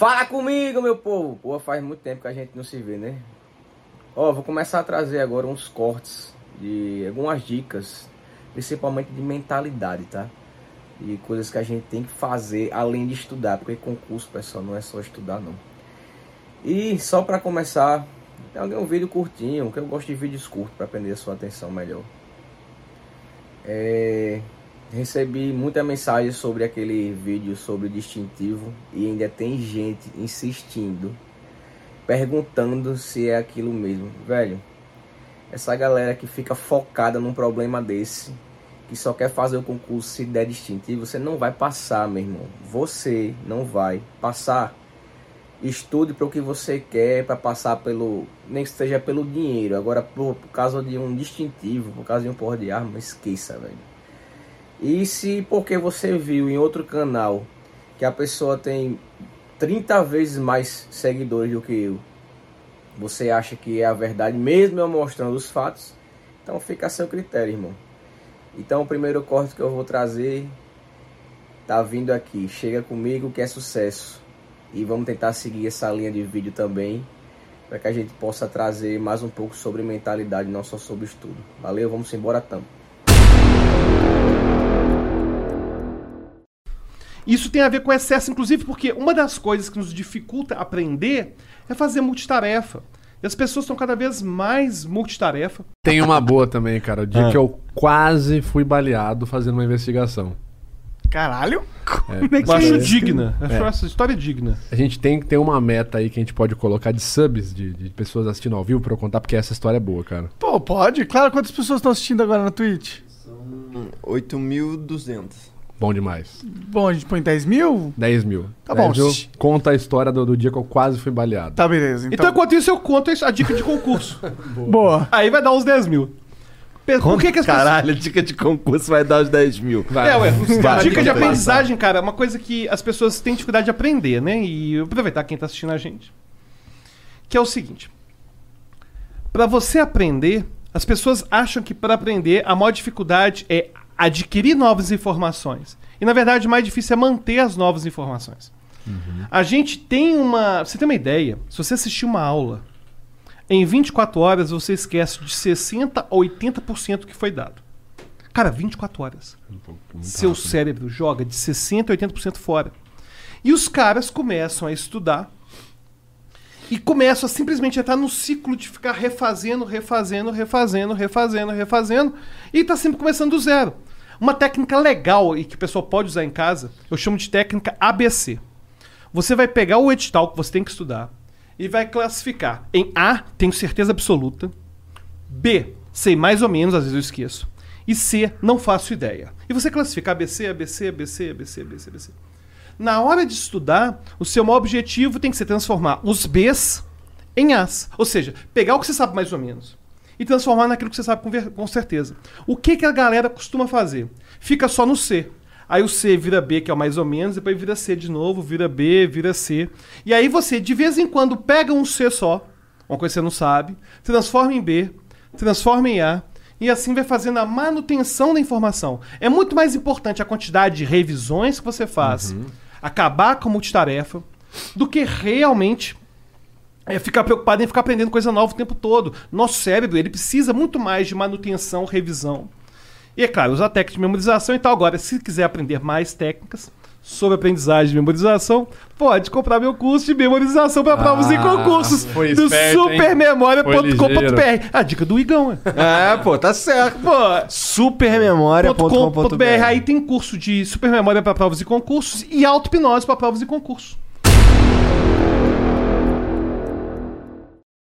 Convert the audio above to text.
Fala comigo, meu povo! Pô, faz muito tempo que a gente não se vê, né? Ó, vou começar a trazer agora uns cortes de algumas dicas, principalmente de mentalidade, tá? E coisas que a gente tem que fazer além de estudar, porque concurso, pessoal, não é só estudar, não. E só para começar, tem um vídeo curtinho, que eu gosto de vídeos curtos para prender a sua atenção melhor. É, recebi muita mensagem sobre aquele vídeo sobre distintivo e ainda tem gente insistindo, perguntando se é aquilo mesmo. Velho, essa galera que fica focada num problema desse, que só quer fazer o concurso se der distintivo, você não vai passar, meu irmão. Você não vai passar. Estude para o que você quer, para passar pelo. Nem que seja pelo dinheiro. Agora, por, por causa de um distintivo, por causa de um porra de arma, esqueça, velho. E se porque você viu em outro canal que a pessoa tem 30 vezes mais seguidores do que eu, você acha que é a verdade, mesmo eu mostrando os fatos, então fica a seu critério, irmão. Então o primeiro corte que eu vou trazer tá vindo aqui. Chega comigo que é sucesso. E vamos tentar seguir essa linha de vídeo também, para que a gente possa trazer mais um pouco sobre mentalidade, não só sobre estudo. Valeu, vamos embora tampa. Isso tem a ver com excesso, inclusive, porque uma das coisas que nos dificulta aprender é fazer multitarefa. E as pessoas estão cada vez mais multitarefa. Tem uma boa também, cara. O dia Ah. que eu quase fui baleado fazendo uma investigação. Caralho? É, Como é que Eu acho é? digna. Eu acho É. essa história digna. A gente tem que ter uma meta aí que a gente pode colocar de subs, de, de pessoas assistindo ao vivo pra eu contar, porque essa história é boa, cara. Pô, pode? Claro, quantas pessoas estão assistindo agora na Twitch? 8.200. Bom demais. Bom, a gente põe 10 mil? 10 mil. Tá 10 bom. mil, conta a história do, do dia que eu quase fui baleado. Tá, beleza. Então, Então, enquanto isso, eu conto a dica de concurso. boa. Aí vai dar uns 10 mil. Por que, que as pessoas. Caralho, dica de concurso vai dar os 10 mil. Vai. É, ué, Vai, dica de vai, vai. aprendizagem, cara, é uma coisa que as pessoas têm dificuldade de aprender, né? E eu vou aproveitar quem tá assistindo a gente. Que é o seguinte. Pra você aprender, as pessoas acham que para aprender a maior dificuldade é adquirir novas informações. E na verdade o mais difícil é manter as novas informações. A gente tem uma. Você tem uma ideia? Se você assistir uma aula, em 24 horas você esquece de 60 a 80% do que foi dado. Cara, 24 horas. Seu cérebro joga de 60% a 80% fora. E os caras começam a estudar e começam a simplesmente entrar no ciclo de ficar refazendo, refazendo, refazendo, refazendo, refazendo e tá sempre começando do zero. Uma técnica legal e que o pessoal pode usar em casa, eu chamo de técnica ABC. Você vai pegar o edital que você tem que estudar e vai classificar em A, tenho certeza absoluta, B, sei mais ou menos, às vezes eu esqueço. E C, não faço ideia. E você classifica ABC, ABC, ABC, ABC, ABC, ABC. Na hora de estudar, o seu maior objetivo tem que ser transformar os Bs em As. Ou seja, pegar o que você sabe mais ou menos e transformar naquilo que você sabe com, ver- com certeza. O que, que a galera costuma fazer? Fica só no C. Aí o C vira B, que é o mais ou menos, depois vira C de novo, vira B, vira C. E aí você, de vez em quando, pega um C só, uma coisa que você não sabe, transforma em B, transforma em A, e assim vai fazendo a manutenção da informação. É muito mais importante a quantidade de revisões que você faz, acabar com a multitarefa, do que realmente é ficar preocupado em ficar aprendendo coisa nova o tempo todo. Nosso cérebro, ele precisa muito mais de manutenção, revisão. E é claro, usar técnicas de memorização e tal. Agora, se quiser aprender mais técnicas sobre aprendizagem e memorização, pode comprar meu curso de memorização para provas e Ah, concursos foi do supermemoria.com.br. A dica do Igão, é. É, pô, tá certo. Supermemoria.com.br .com.br aí tem curso de supermemória para provas e concursos e auto-hipnose para provas e concursos.